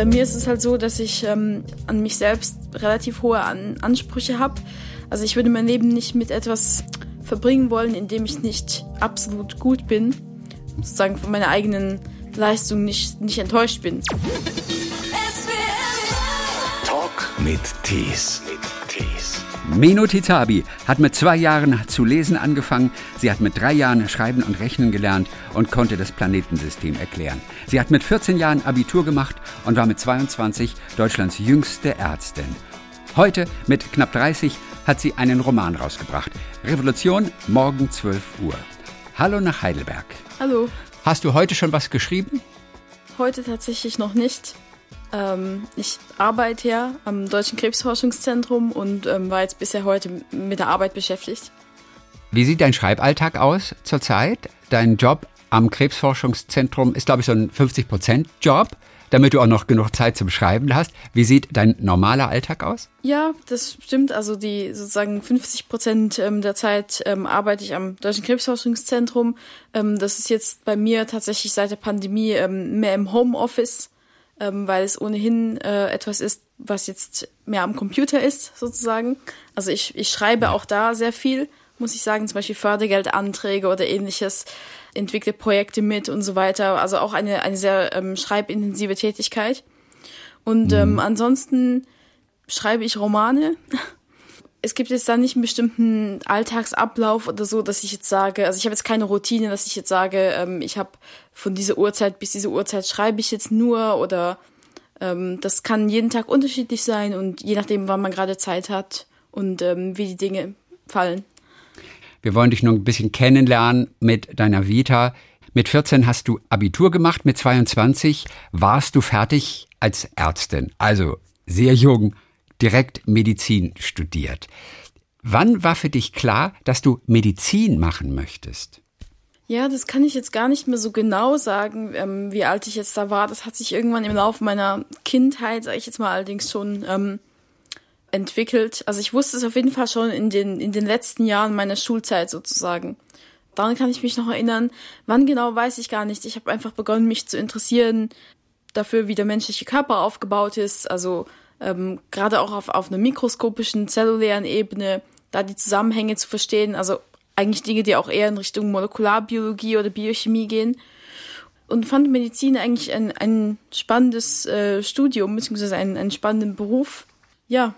bei mir ist es halt so, dass ich ähm, an mich selbst relativ hohe an Ansprüche habe. Also ich würde mein Leben nicht mit etwas verbringen wollen, in dem ich nicht absolut gut bin, sozusagen von meiner eigenen Leistung nicht, nicht enttäuscht bin. Talk mit Tees. Meno Tizabi hat mit zwei Jahren zu lesen angefangen. Sie hat mit drei Jahren Schreiben und Rechnen gelernt und konnte das Planetensystem erklären. Sie hat mit 14 Jahren Abitur gemacht und war mit 22 Deutschlands jüngste Ärztin. Heute, mit knapp 30, hat sie einen Roman rausgebracht. Revolution, morgen 12 Uhr. Hallo nach Heidelberg. Hallo. Hast du heute schon was geschrieben? Heute tatsächlich noch nicht. Ähm, ich arbeite ja am Deutschen Krebsforschungszentrum und ähm, war jetzt bisher heute mit der Arbeit beschäftigt. Wie sieht dein Schreiballtag aus zurzeit? Dein Job am Krebsforschungszentrum ist, glaube ich, so ein 50-Prozent-Job, damit du auch noch genug Zeit zum Schreiben hast. Wie sieht dein normaler Alltag aus? Ja, das stimmt. Also die sozusagen 50 Prozent ähm, der Zeit ähm, arbeite ich am Deutschen Krebsforschungszentrum. Ähm, das ist jetzt bei mir tatsächlich seit der Pandemie ähm, mehr im Homeoffice ähm, weil es ohnehin äh, etwas ist, was jetzt mehr am Computer ist, sozusagen. Also ich, ich schreibe auch da sehr viel, muss ich sagen, zum Beispiel Fördergeldanträge oder ähnliches, entwickle Projekte mit und so weiter. Also auch eine, eine sehr ähm, schreibintensive Tätigkeit. Und ähm, mhm. ansonsten schreibe ich Romane. es gibt jetzt da nicht einen bestimmten Alltagsablauf oder so, dass ich jetzt sage, also ich habe jetzt keine Routine, dass ich jetzt sage, ähm, ich habe von dieser Uhrzeit bis diese Uhrzeit schreibe ich jetzt nur oder ähm, das kann jeden Tag unterschiedlich sein und je nachdem, wann man gerade Zeit hat und ähm, wie die Dinge fallen. Wir wollen dich nur ein bisschen kennenlernen mit deiner Vita. Mit 14 hast du Abitur gemacht, mit 22 warst du fertig als Ärztin, also sehr jung direkt Medizin studiert. Wann war für dich klar, dass du Medizin machen möchtest? Ja, das kann ich jetzt gar nicht mehr so genau sagen, ähm, wie alt ich jetzt da war. Das hat sich irgendwann im Laufe meiner Kindheit, sage ich jetzt mal allerdings schon, ähm, entwickelt. Also ich wusste es auf jeden Fall schon in den, in den letzten Jahren meiner Schulzeit sozusagen. Daran kann ich mich noch erinnern. Wann genau, weiß ich gar nicht. Ich habe einfach begonnen, mich zu interessieren dafür, wie der menschliche Körper aufgebaut ist. Also ähm, gerade auch auf, auf einer mikroskopischen, zellulären Ebene, da die Zusammenhänge zu verstehen, also eigentlich Dinge, die auch eher in Richtung Molekularbiologie oder Biochemie gehen. Und fand Medizin eigentlich ein, ein spannendes äh, Studium, beziehungsweise einen, einen spannenden Beruf. Ja.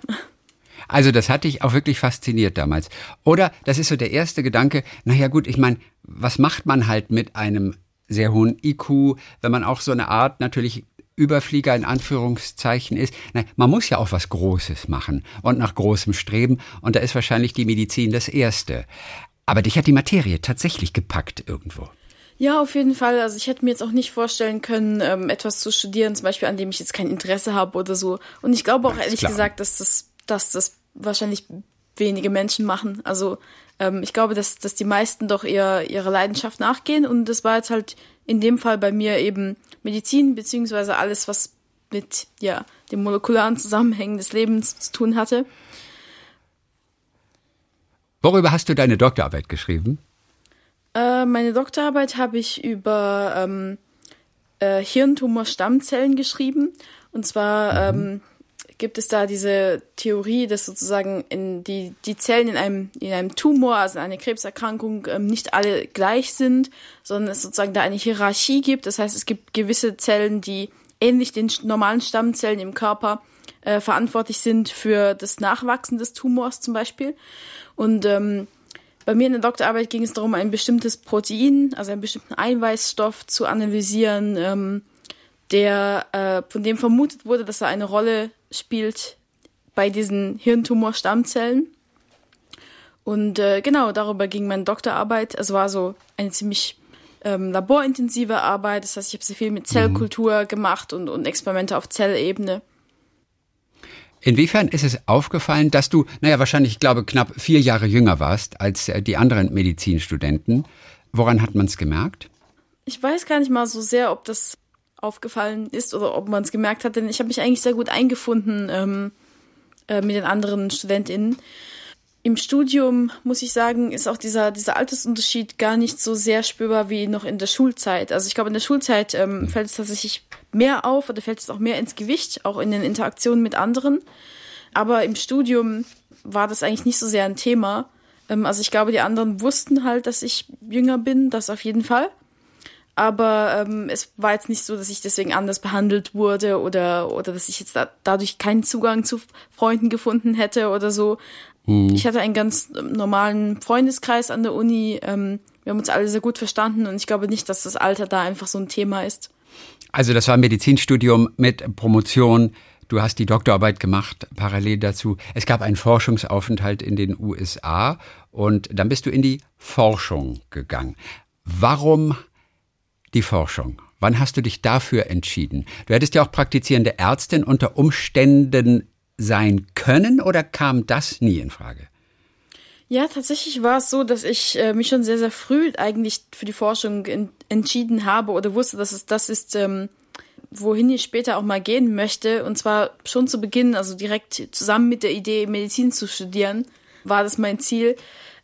Also das hat dich auch wirklich fasziniert damals. Oder das ist so der erste Gedanke, naja gut, ich meine, was macht man halt mit einem sehr hohen IQ, wenn man auch so eine Art natürlich Überflieger in Anführungszeichen ist. Nein, man muss ja auch was Großes machen und nach großem Streben. Und da ist wahrscheinlich die Medizin das Erste. Aber dich hat die Materie tatsächlich gepackt irgendwo. Ja, auf jeden Fall. Also ich hätte mir jetzt auch nicht vorstellen können, ähm, etwas zu studieren, zum Beispiel an dem ich jetzt kein Interesse habe oder so. Und ich glaube auch ehrlich klar. gesagt, dass das, dass das wahrscheinlich wenige Menschen machen. Also ähm, ich glaube, dass, dass die meisten doch eher ihrer Leidenschaft nachgehen. Und das war jetzt halt in dem Fall bei mir eben Medizin, beziehungsweise alles, was mit ja, den molekularen Zusammenhängen des Lebens zu tun hatte. Worüber hast du deine Doktorarbeit geschrieben? Äh, meine Doktorarbeit habe ich über ähm, äh, Hirntumor-Stammzellen geschrieben. Und zwar mhm. ähm, gibt es da diese Theorie, dass sozusagen in die, die Zellen in einem, in einem Tumor, also in einer Krebserkrankung, ähm, nicht alle gleich sind, sondern es sozusagen da eine Hierarchie gibt. Das heißt, es gibt gewisse Zellen, die ähnlich den normalen Stammzellen im Körper äh, verantwortlich sind für das Nachwachsen des Tumors zum Beispiel. Und ähm, bei mir in der Doktorarbeit ging es darum, ein bestimmtes Protein, also einen bestimmten Eiweißstoff zu analysieren, ähm, der äh, von dem vermutet wurde, dass er eine Rolle spielt bei diesen Hirntumor-Stammzellen. Und äh, genau, darüber ging meine Doktorarbeit. Es war so eine ziemlich ähm, laborintensive Arbeit. Das heißt, ich habe sehr viel mit Zellkultur mhm. gemacht und, und Experimente auf Zellebene. Inwiefern ist es aufgefallen, dass du, naja, wahrscheinlich, ich glaube, knapp vier Jahre jünger warst als äh, die anderen Medizinstudenten? Woran hat man es gemerkt? Ich weiß gar nicht mal so sehr, ob das aufgefallen ist oder ob man es gemerkt hat, denn ich habe mich eigentlich sehr gut eingefunden ähm, äh, mit den anderen StudentInnen. im Studium, muss ich sagen, ist auch dieser, dieser Altersunterschied gar nicht so sehr spürbar wie noch in der Schulzeit. Also ich glaube, in der Schulzeit ähm, fällt es tatsächlich mehr auf oder fällt es auch mehr ins Gewicht, auch in den Interaktionen mit anderen. Aber im Studium war das eigentlich nicht so sehr ein Thema. Ähm, also ich glaube, die anderen wussten halt, dass ich jünger bin, das auf jeden Fall. Aber ähm, es war jetzt nicht so, dass ich deswegen anders behandelt wurde oder, oder dass ich jetzt da, dadurch keinen Zugang zu Freunden gefunden hätte oder so. Mhm. Ich hatte einen ganz normalen Freundeskreis an der Uni. Ähm, wir haben uns alle sehr gut verstanden und ich glaube nicht, dass das Alter da einfach so ein Thema ist. Also das war ein Medizinstudium mit Promotion. Du hast die Doktorarbeit gemacht parallel dazu. Es gab einen Forschungsaufenthalt in den USA und dann bist du in die Forschung gegangen. Warum die Forschung? Wann hast du dich dafür entschieden? Du hättest ja auch praktizierende Ärztin unter Umständen sein können oder kam das nie in Frage? Ja, tatsächlich war es so, dass ich äh, mich schon sehr, sehr früh eigentlich für die Forschung entschieden habe oder wusste, dass es das ist, ähm, wohin ich später auch mal gehen möchte. Und zwar schon zu Beginn, also direkt zusammen mit der Idee, Medizin zu studieren, war das mein Ziel.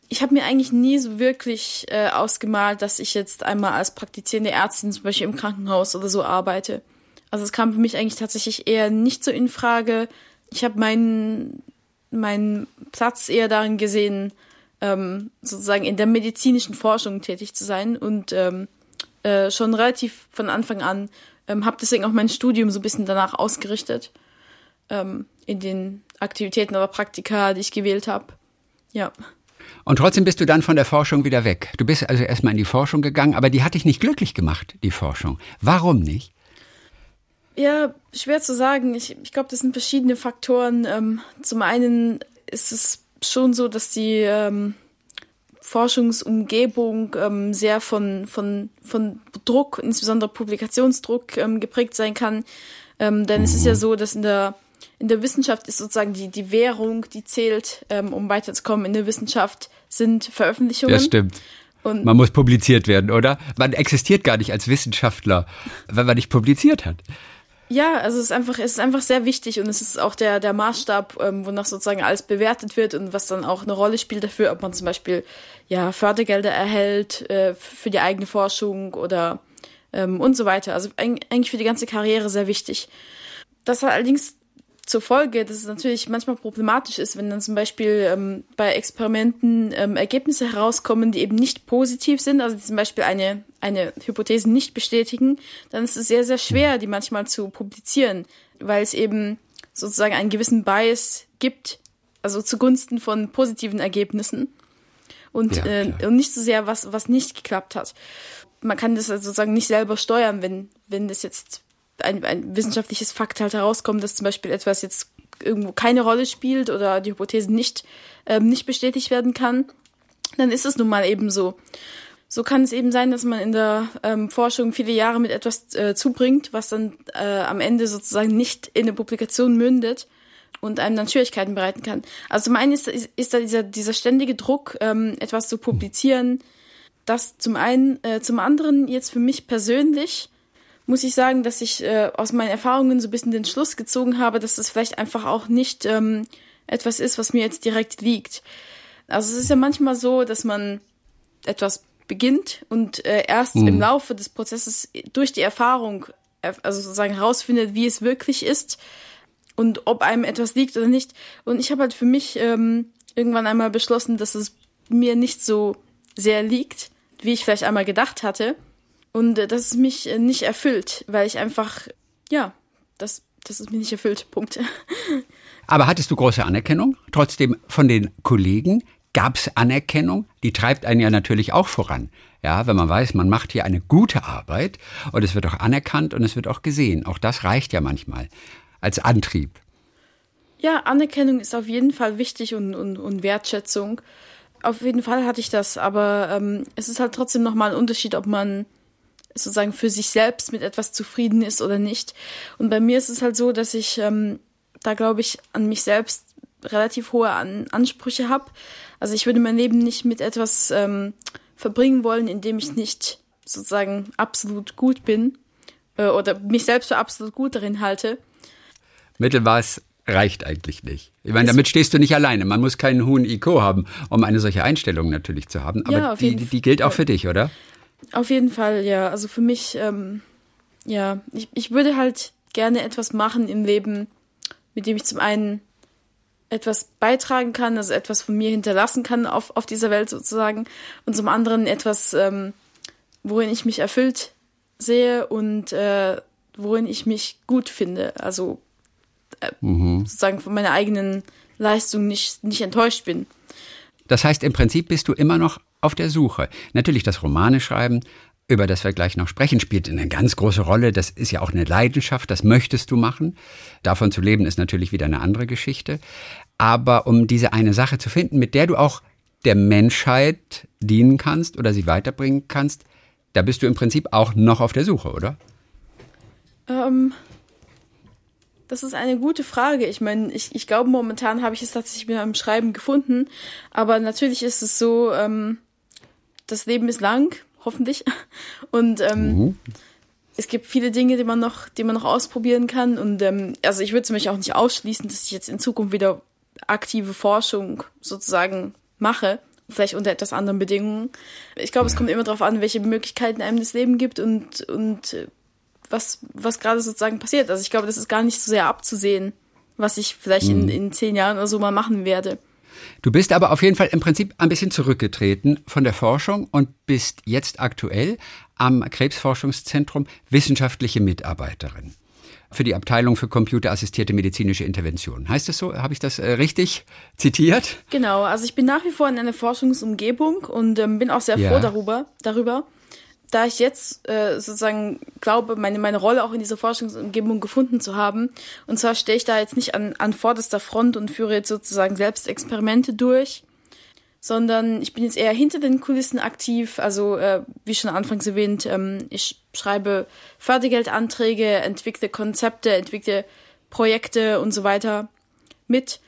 Ich habe mir eigentlich nie so wirklich äh, ausgemalt, dass ich jetzt einmal als praktizierende Ärztin zum Beispiel im Krankenhaus oder so arbeite. Also es kam für mich eigentlich tatsächlich eher nicht so in Frage, ich habe meinen meinen Platz eher darin gesehen, ähm, sozusagen in der medizinischen Forschung tätig zu sein und ähm, äh, schon relativ von Anfang an ähm, habe deswegen auch mein Studium so ein bisschen danach ausgerichtet ähm, in den Aktivitäten oder Praktika, die ich gewählt habe. Ja. Und trotzdem bist du dann von der Forschung wieder weg. Du bist also erstmal in die Forschung gegangen, aber die hat dich nicht glücklich gemacht, die Forschung. Warum nicht? Ja, schwer zu sagen. Ich, ich glaube, das sind verschiedene Faktoren. Ähm, zum einen ist es schon so, dass die ähm, Forschungsumgebung ähm, sehr von, von, von Druck, insbesondere Publikationsdruck, ähm, geprägt sein kann. Ähm, denn es ist ja so, dass in der, in der Wissenschaft ist sozusagen die, die Währung, die zählt, ähm, um weiterzukommen. In der Wissenschaft sind Veröffentlichungen. Das stimmt. Und man muss publiziert werden, oder? Man existiert gar nicht als Wissenschaftler, wenn man nicht publiziert hat. Ja, also es ist einfach, es ist einfach sehr wichtig und es ist auch der, der Maßstab, ähm, wonach sozusagen alles bewertet wird und was dann auch eine Rolle spielt dafür, ob man zum Beispiel ja Fördergelder erhält äh, für die eigene Forschung oder ähm, und so weiter. Also eigentlich für die ganze Karriere sehr wichtig. Das hat allerdings zur Folge, dass es natürlich manchmal problematisch ist, wenn dann zum Beispiel ähm, bei Experimenten ähm, Ergebnisse herauskommen, die eben nicht positiv sind, also die zum Beispiel eine, eine Hypothese nicht bestätigen, dann ist es sehr, sehr schwer, die manchmal zu publizieren, weil es eben sozusagen einen gewissen Bias gibt, also zugunsten von positiven Ergebnissen und, ja, äh, und nicht so sehr, was, was nicht geklappt hat. Man kann das also sozusagen nicht selber steuern, wenn, wenn das jetzt ein, ein wissenschaftliches Fakt halt herauskommt, dass zum Beispiel etwas jetzt irgendwo keine Rolle spielt oder die Hypothese nicht, ähm, nicht bestätigt werden kann, dann ist es nun mal eben so. So kann es eben sein, dass man in der ähm, Forschung viele Jahre mit etwas äh, zubringt, was dann äh, am Ende sozusagen nicht in eine Publikation mündet und einem dann Schwierigkeiten bereiten kann. Also zum einen ist, ist, ist da dieser, dieser ständige Druck, ähm, etwas zu publizieren. Das zum einen, äh, zum anderen jetzt für mich persönlich muss ich sagen, dass ich äh, aus meinen Erfahrungen so ein bisschen den Schluss gezogen habe, dass das vielleicht einfach auch nicht ähm, etwas ist, was mir jetzt direkt liegt. Also es ist ja manchmal so, dass man etwas beginnt und äh, erst mhm. im Laufe des Prozesses durch die Erfahrung, äh, also sozusagen herausfindet, wie es wirklich ist und ob einem etwas liegt oder nicht. Und ich habe halt für mich ähm, irgendwann einmal beschlossen, dass es mir nicht so sehr liegt, wie ich vielleicht einmal gedacht hatte. Und äh, das ist mich äh, nicht erfüllt, weil ich einfach, ja, das, das ist mich nicht erfüllt. Punkt. Aber hattest du große Anerkennung? Trotzdem von den Kollegen gab es Anerkennung? Die treibt einen ja natürlich auch voran. Ja, wenn man weiß, man macht hier eine gute Arbeit und es wird auch anerkannt und es wird auch gesehen. Auch das reicht ja manchmal als Antrieb. Ja, Anerkennung ist auf jeden Fall wichtig und, und, und Wertschätzung. Auf jeden Fall hatte ich das, aber ähm, es ist halt trotzdem nochmal ein Unterschied, ob man sozusagen für sich selbst mit etwas zufrieden ist oder nicht. Und bei mir ist es halt so, dass ich ähm, da, glaube ich, an mich selbst relativ hohe an Ansprüche habe. Also ich würde mein Leben nicht mit etwas ähm, verbringen wollen, in dem ich nicht sozusagen absolut gut bin äh, oder mich selbst für absolut gut darin halte. Mittelmaß reicht eigentlich nicht. Ich meine, damit stehst du nicht alleine. Man muss keinen hohen IQ haben, um eine solche Einstellung natürlich zu haben. Aber ja, die, die gilt auch für dich, oder? Auf jeden Fall, ja. Also für mich, ähm, ja, ich, ich würde halt gerne etwas machen im Leben, mit dem ich zum einen etwas beitragen kann, also etwas von mir hinterlassen kann auf, auf dieser Welt sozusagen und zum anderen etwas, ähm, worin ich mich erfüllt sehe und äh, worin ich mich gut finde. Also äh, mhm. sozusagen von meiner eigenen Leistung nicht, nicht enttäuscht bin. Das heißt, im Prinzip bist du immer noch auf der Suche. Natürlich das Romane schreiben, über das wir gleich noch sprechen, spielt eine ganz große Rolle. Das ist ja auch eine Leidenschaft, das möchtest du machen. Davon zu leben ist natürlich wieder eine andere Geschichte. Aber um diese eine Sache zu finden, mit der du auch der Menschheit dienen kannst oder sie weiterbringen kannst, da bist du im Prinzip auch noch auf der Suche, oder? Ähm, das ist eine gute Frage. Ich meine, ich, ich glaube, momentan habe ich es tatsächlich mit meinem Schreiben gefunden. Aber natürlich ist es so, ähm, das Leben ist lang hoffentlich. Und ähm, mhm. es gibt viele Dinge, die man noch, die man noch ausprobieren kann. Und ähm, also ich würde zum Beispiel auch nicht ausschließen, dass ich jetzt in Zukunft wieder aktive Forschung sozusagen mache. Vielleicht unter etwas anderen Bedingungen. Ich glaube, es kommt immer darauf an, welche Möglichkeiten einem das Leben gibt und, und äh, was, was gerade sozusagen passiert. Also ich glaube, das ist gar nicht so sehr abzusehen, was ich vielleicht mhm. in, in zehn Jahren oder so mal machen werde. Du bist aber auf jeden Fall im Prinzip ein bisschen zurückgetreten von der Forschung und bist jetzt aktuell am Krebsforschungszentrum wissenschaftliche Mitarbeiterin für die Abteilung für computerassistierte medizinische Intervention. Heißt das so? Habe ich das äh, richtig zitiert? Genau, also ich bin nach wie vor in einer Forschungsumgebung und ähm, bin auch sehr ja. froh darüber, darüber da ich jetzt äh, sozusagen glaube, meine, meine Rolle auch in dieser Forschungsumgebung gefunden zu haben, und zwar stehe ich da jetzt nicht an, an vorderster Front und führe jetzt sozusagen selbst Experimente durch, sondern ich bin jetzt eher hinter den Kulissen aktiv. Also äh, wie schon anfangs erwähnt, ähm, ich schreibe Fördergeldanträge, entwickle Konzepte, entwickle Projekte und so weiter mit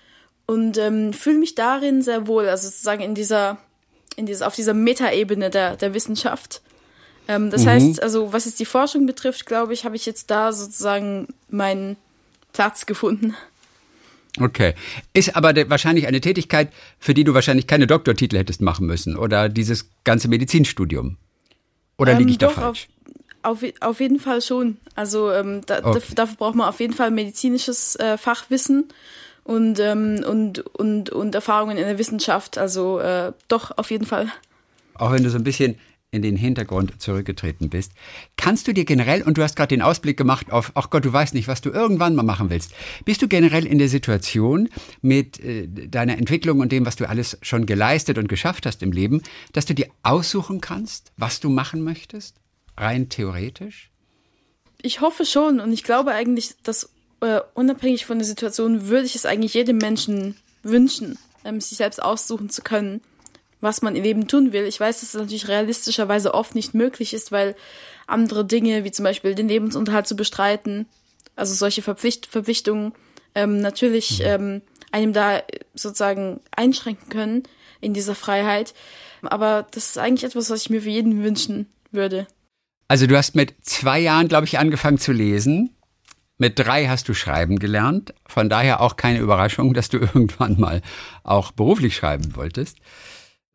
und ähm, fühle mich darin sehr wohl, also sozusagen in dieser, in dieser, auf dieser Metaebene der, der Wissenschaft. Ähm, das mhm. heißt, also was es die Forschung betrifft, glaube ich, habe ich jetzt da sozusagen meinen Platz gefunden. Okay. Ist aber wahrscheinlich eine Tätigkeit, für die du wahrscheinlich keine Doktortitel hättest machen müssen oder dieses ganze Medizinstudium. Oder ähm, liege ich da falsch? Auf, auf, auf, jeden Fall schon. Also ähm, da, okay. dafür braucht man auf jeden Fall medizinisches äh, Fachwissen und, ähm, und, und, und Erfahrungen in der Wissenschaft. Also äh, doch, auf jeden Fall. Auch wenn du so ein bisschen in den Hintergrund zurückgetreten bist. Kannst du dir generell, und du hast gerade den Ausblick gemacht auf, ach Gott, du weißt nicht, was du irgendwann mal machen willst, bist du generell in der Situation mit äh, deiner Entwicklung und dem, was du alles schon geleistet und geschafft hast im Leben, dass du dir aussuchen kannst, was du machen möchtest? Rein theoretisch? Ich hoffe schon und ich glaube eigentlich, dass äh, unabhängig von der Situation würde ich es eigentlich jedem Menschen wünschen, ähm, sich selbst aussuchen zu können was man im Leben tun will. Ich weiß, dass es natürlich realistischerweise oft nicht möglich ist, weil andere Dinge, wie zum Beispiel den Lebensunterhalt zu bestreiten, also solche Verpflicht Verpflichtungen, ähm, natürlich mhm. ähm, einem da sozusagen einschränken können in dieser Freiheit. Aber das ist eigentlich etwas, was ich mir für jeden wünschen würde. Also du hast mit zwei Jahren, glaube ich, angefangen zu lesen. Mit drei hast du schreiben gelernt. Von daher auch keine Überraschung, dass du irgendwann mal auch beruflich schreiben wolltest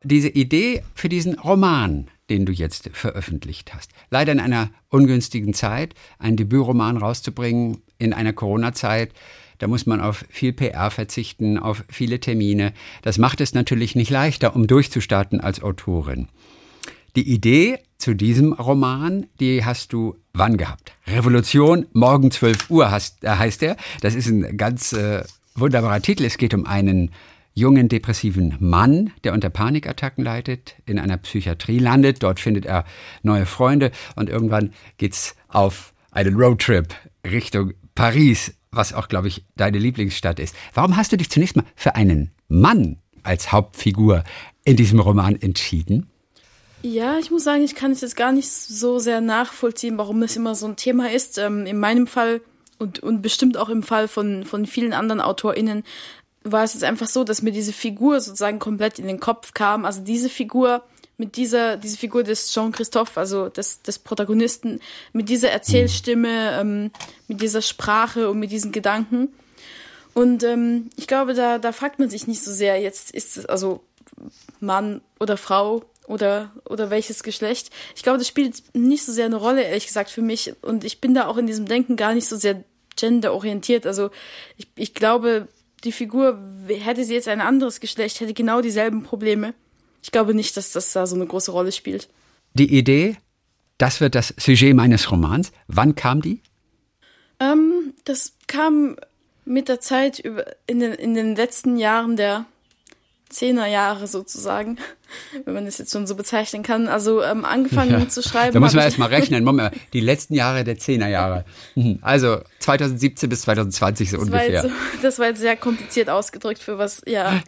diese Idee für diesen Roman, den du jetzt veröffentlicht hast, leider in einer ungünstigen Zeit, einen Debütroman rauszubringen in einer Corona-Zeit, da muss man auf viel PR verzichten, auf viele Termine. Das macht es natürlich nicht leichter, um durchzustarten als Autorin. Die Idee zu diesem Roman, die hast du wann gehabt? Revolution, morgen 12 Uhr heißt, äh, heißt er. Das ist ein ganz äh, wunderbarer Titel. Es geht um einen jungen depressiven Mann, der unter Panikattacken leidet, in einer Psychiatrie landet. Dort findet er neue Freunde und irgendwann geht's auf einen Roadtrip Richtung Paris, was auch, glaube ich, deine Lieblingsstadt ist. Warum hast du dich zunächst mal für einen Mann als Hauptfigur in diesem Roman entschieden? Ja, ich muss sagen, ich kann es jetzt gar nicht so sehr nachvollziehen, warum das immer so ein Thema ist. Ähm, in meinem Fall und, und bestimmt auch im Fall von, von vielen anderen AutorInnen war es jetzt einfach so, dass mir diese Figur sozusagen komplett in den Kopf kam. Also diese Figur mit dieser, diese Figur des Jean-Christophe, also des, des Protagonisten, mit dieser Erzählstimme, ähm, mit dieser Sprache und mit diesen Gedanken. Und ähm, ich glaube, da, da fragt man sich nicht so sehr, jetzt ist es also Mann oder Frau oder, oder welches Geschlecht. Ich glaube, das spielt nicht so sehr eine Rolle, ehrlich gesagt, für mich. Und ich bin da auch in diesem Denken gar nicht so sehr genderorientiert. Also ich, ich glaube, die Figur, hätte sie jetzt ein anderes Geschlecht, hätte genau dieselben Probleme. Ich glaube nicht, dass das da so eine große Rolle spielt. Die Idee, das wird das Sujet meines Romans. Wann kam die? Ähm, das kam mit der Zeit über, in, den, in den letzten Jahren der Zehnerjahre sozusagen, wenn man das jetzt schon so bezeichnen kann. Also ähm, angefangen ja. zu schreiben. Da muss man erst mal rechnen. Moment, die letzten Jahre der Zehnerjahre. Mhm. Also 2017 bis 2020 so das ungefähr. War so, das war jetzt sehr kompliziert ausgedrückt für was, ja.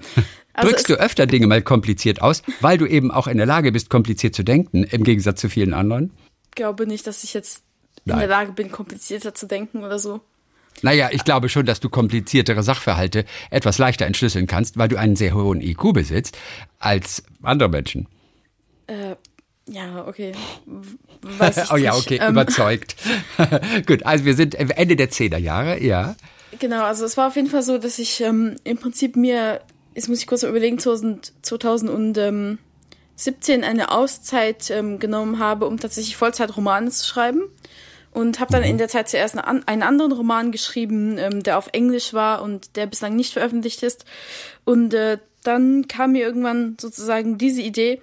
Also Drückst du öfter Dinge mal kompliziert aus, weil du eben auch in der Lage bist, kompliziert zu denken, im Gegensatz zu vielen anderen? Ich glaube nicht, dass ich jetzt Nein. in der Lage bin, komplizierter zu denken oder so. Naja, ich glaube schon, dass du kompliziertere Sachverhalte etwas leichter entschlüsseln kannst, weil du einen sehr hohen IQ besitzt als andere Menschen. Äh, ja, okay. Weiß oh ja, okay, ähm. überzeugt. Gut, also wir sind Ende der Zehnerjahre, ja. Genau, also es war auf jeden Fall so, dass ich ähm, im Prinzip mir, jetzt muss ich kurz überlegen, 2000, 2017 eine Auszeit ähm, genommen habe, um tatsächlich Vollzeitromane zu schreiben und habe dann in der Zeit zuerst einen anderen Roman geschrieben, ähm, der auf Englisch war und der bislang nicht veröffentlicht ist. Und äh, dann kam mir irgendwann sozusagen diese Idee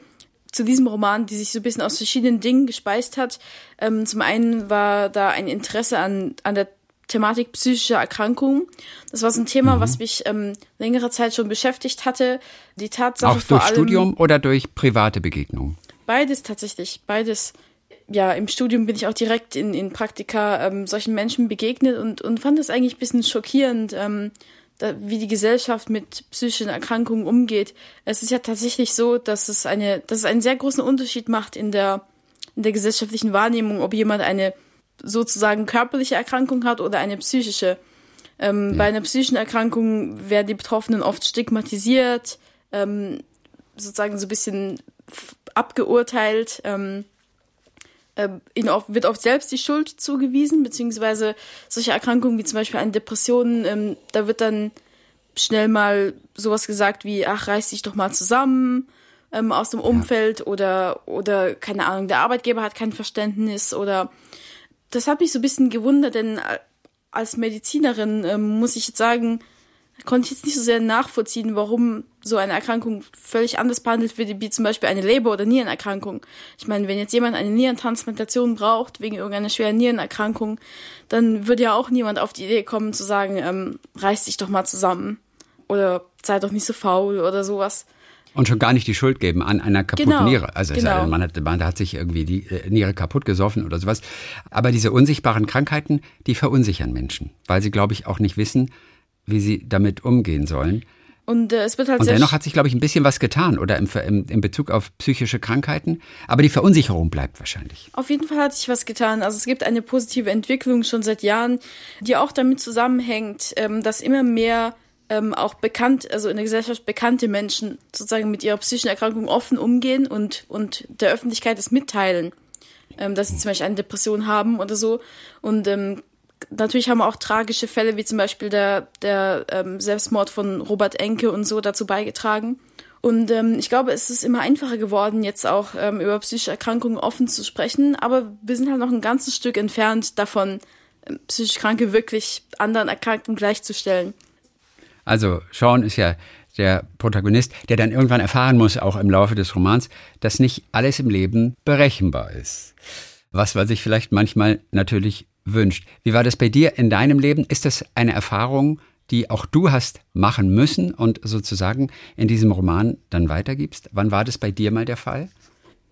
zu diesem Roman, die sich so ein bisschen aus verschiedenen Dingen gespeist hat. Ähm, zum einen war da ein Interesse an, an der Thematik psychischer Erkrankungen. Das war so ein Thema, mhm. was mich ähm, längere Zeit schon beschäftigt hatte. Die Tatsache Auch durch allem, Studium oder durch private Begegnungen? Beides tatsächlich, beides ja, im Studium bin ich auch direkt in, in Praktika ähm, solchen Menschen begegnet und, und fand das eigentlich ein bisschen schockierend, ähm, da, wie die Gesellschaft mit psychischen Erkrankungen umgeht. Es ist ja tatsächlich so, dass es eine, dass es einen sehr großen Unterschied macht in der, in der gesellschaftlichen Wahrnehmung, ob jemand eine sozusagen körperliche Erkrankung hat oder eine psychische. Ähm, ja. Bei einer psychischen Erkrankung werden die Betroffenen oft stigmatisiert, ähm, sozusagen so ein bisschen abgeurteilt. Ähm, äh, ihnen oft, wird oft selbst die Schuld zugewiesen, beziehungsweise solche Erkrankungen wie zum Beispiel eine Depression, ähm, da wird dann schnell mal sowas gesagt wie, ach, reiß dich doch mal zusammen ähm, aus dem Umfeld ja. oder, oder, keine Ahnung, der Arbeitgeber hat kein Verständnis oder das hat mich so ein bisschen gewundert, denn äh, als Medizinerin ähm, muss ich jetzt sagen, konnte ich jetzt nicht so sehr nachvollziehen, warum so eine Erkrankung völlig anders behandelt wird, wie zum Beispiel eine Leber- oder Nierenerkrankung. Ich meine, wenn jetzt jemand eine Nierentransplantation braucht, wegen irgendeiner schweren Nierenerkrankung, dann würde ja auch niemand auf die Idee kommen zu sagen, ähm, reiß dich doch mal zusammen. Oder sei doch nicht so faul oder sowas. Und schon gar nicht die Schuld geben an einer kaputten genau, Niere. Also genau. man, hat, man hat sich irgendwie die äh, Niere kaputt gesoffen oder sowas. Aber diese unsichtbaren Krankheiten, die verunsichern Menschen, weil sie, glaube ich, auch nicht wissen, wie sie damit umgehen sollen. Und äh, es wird halt Und dennoch hat sich, glaube ich, ein bisschen was getan, oder im, im, im Bezug auf psychische Krankheiten. Aber die Verunsicherung bleibt wahrscheinlich. Auf jeden Fall hat sich was getan. Also es gibt eine positive Entwicklung schon seit Jahren, die auch damit zusammenhängt, ähm, dass immer mehr ähm, auch bekannt, also in der Gesellschaft bekannte Menschen sozusagen mit ihrer psychischen Erkrankung offen umgehen und, und der Öffentlichkeit es mitteilen, ähm, dass sie zum Beispiel eine Depression haben oder so. Und ähm, natürlich haben auch tragische Fälle wie zum Beispiel der, der ähm, Selbstmord von Robert Enke und so dazu beigetragen. Und ähm, ich glaube, es ist immer einfacher geworden, jetzt auch ähm, über psychische Erkrankungen offen zu sprechen. Aber wir sind halt noch ein ganzes Stück entfernt davon, ähm, psychisch Kranke wirklich anderen Erkrankten gleichzustellen. Also Sean ist ja der Protagonist, der dann irgendwann erfahren muss, auch im Laufe des Romans, dass nicht alles im Leben berechenbar ist. Was man sich vielleicht manchmal natürlich wünscht. Wie war das bei dir in deinem Leben? Ist das eine Erfahrung, die auch du hast machen müssen und sozusagen in diesem Roman dann weitergibst? Wann war das bei dir mal der Fall?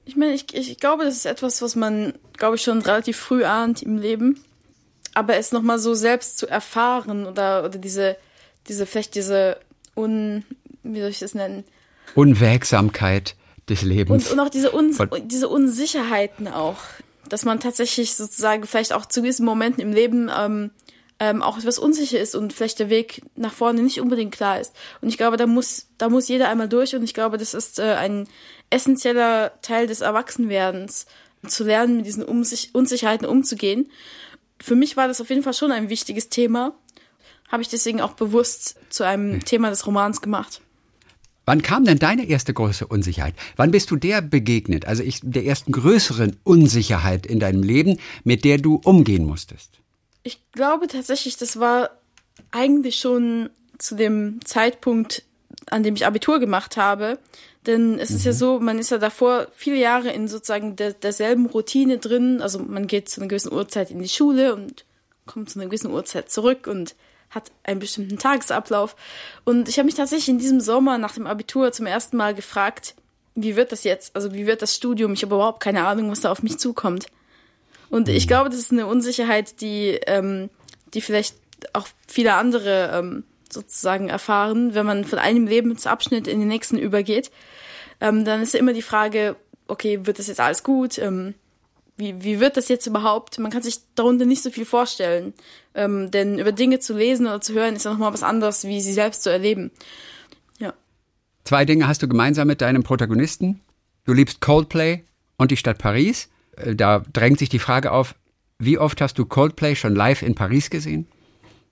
Ich meine, ich, ich glaube, das ist etwas, was man, glaube ich, schon relativ früh ahnt im Leben. Aber es nochmal so selbst zu erfahren oder, oder diese, diese, vielleicht diese Un, wie soll ich das nennen? Unwägsamkeit des Lebens. Und, und auch diese, Un, diese Unsicherheiten auch dass man tatsächlich sozusagen vielleicht auch zu gewissen Momenten im Leben ähm, ähm, auch etwas unsicher ist und vielleicht der Weg nach vorne nicht unbedingt klar ist. Und ich glaube, da muss, da muss jeder einmal durch und ich glaube, das ist äh, ein essentieller Teil des Erwachsenwerdens, zu lernen, mit diesen Unsich Unsicherheiten umzugehen. Für mich war das auf jeden Fall schon ein wichtiges Thema. habe ich deswegen auch bewusst zu einem hm. Thema des Romans gemacht. Wann kam denn deine erste große Unsicherheit? Wann bist du der begegnet, also ich, der ersten größeren Unsicherheit in deinem Leben, mit der du umgehen musstest? Ich glaube tatsächlich, das war eigentlich schon zu dem Zeitpunkt, an dem ich Abitur gemacht habe. Denn es mhm. ist ja mhm. so, man ist ja davor viele Jahre in sozusagen der, derselben Routine drin. Also man geht zu einer gewissen Uhrzeit in die Schule und kommt zu einer gewissen Uhrzeit zurück und hat einen bestimmten Tagesablauf. Und ich habe mich tatsächlich in diesem Sommer nach dem Abitur zum ersten Mal gefragt, wie wird das jetzt? Also wie wird das Studium? Ich habe überhaupt keine Ahnung, was da auf mich zukommt. Und ich mhm. glaube, das ist eine Unsicherheit, die, ähm, die vielleicht auch viele andere ähm, sozusagen erfahren, wenn man von einem Lebensabschnitt in den nächsten übergeht. Ähm, dann ist ja immer die Frage, okay, wird das jetzt alles gut? Ähm, wie, wie wird das jetzt überhaupt? Man kann sich darunter nicht so viel vorstellen. Ähm, denn über Dinge zu lesen oder zu hören ist ja nochmal was anderes, wie sie selbst zu erleben. Ja. Zwei Dinge hast du gemeinsam mit deinem Protagonisten. Du liebst Coldplay und die Stadt Paris. Äh, da drängt sich die Frage auf, wie oft hast du Coldplay schon live in Paris gesehen?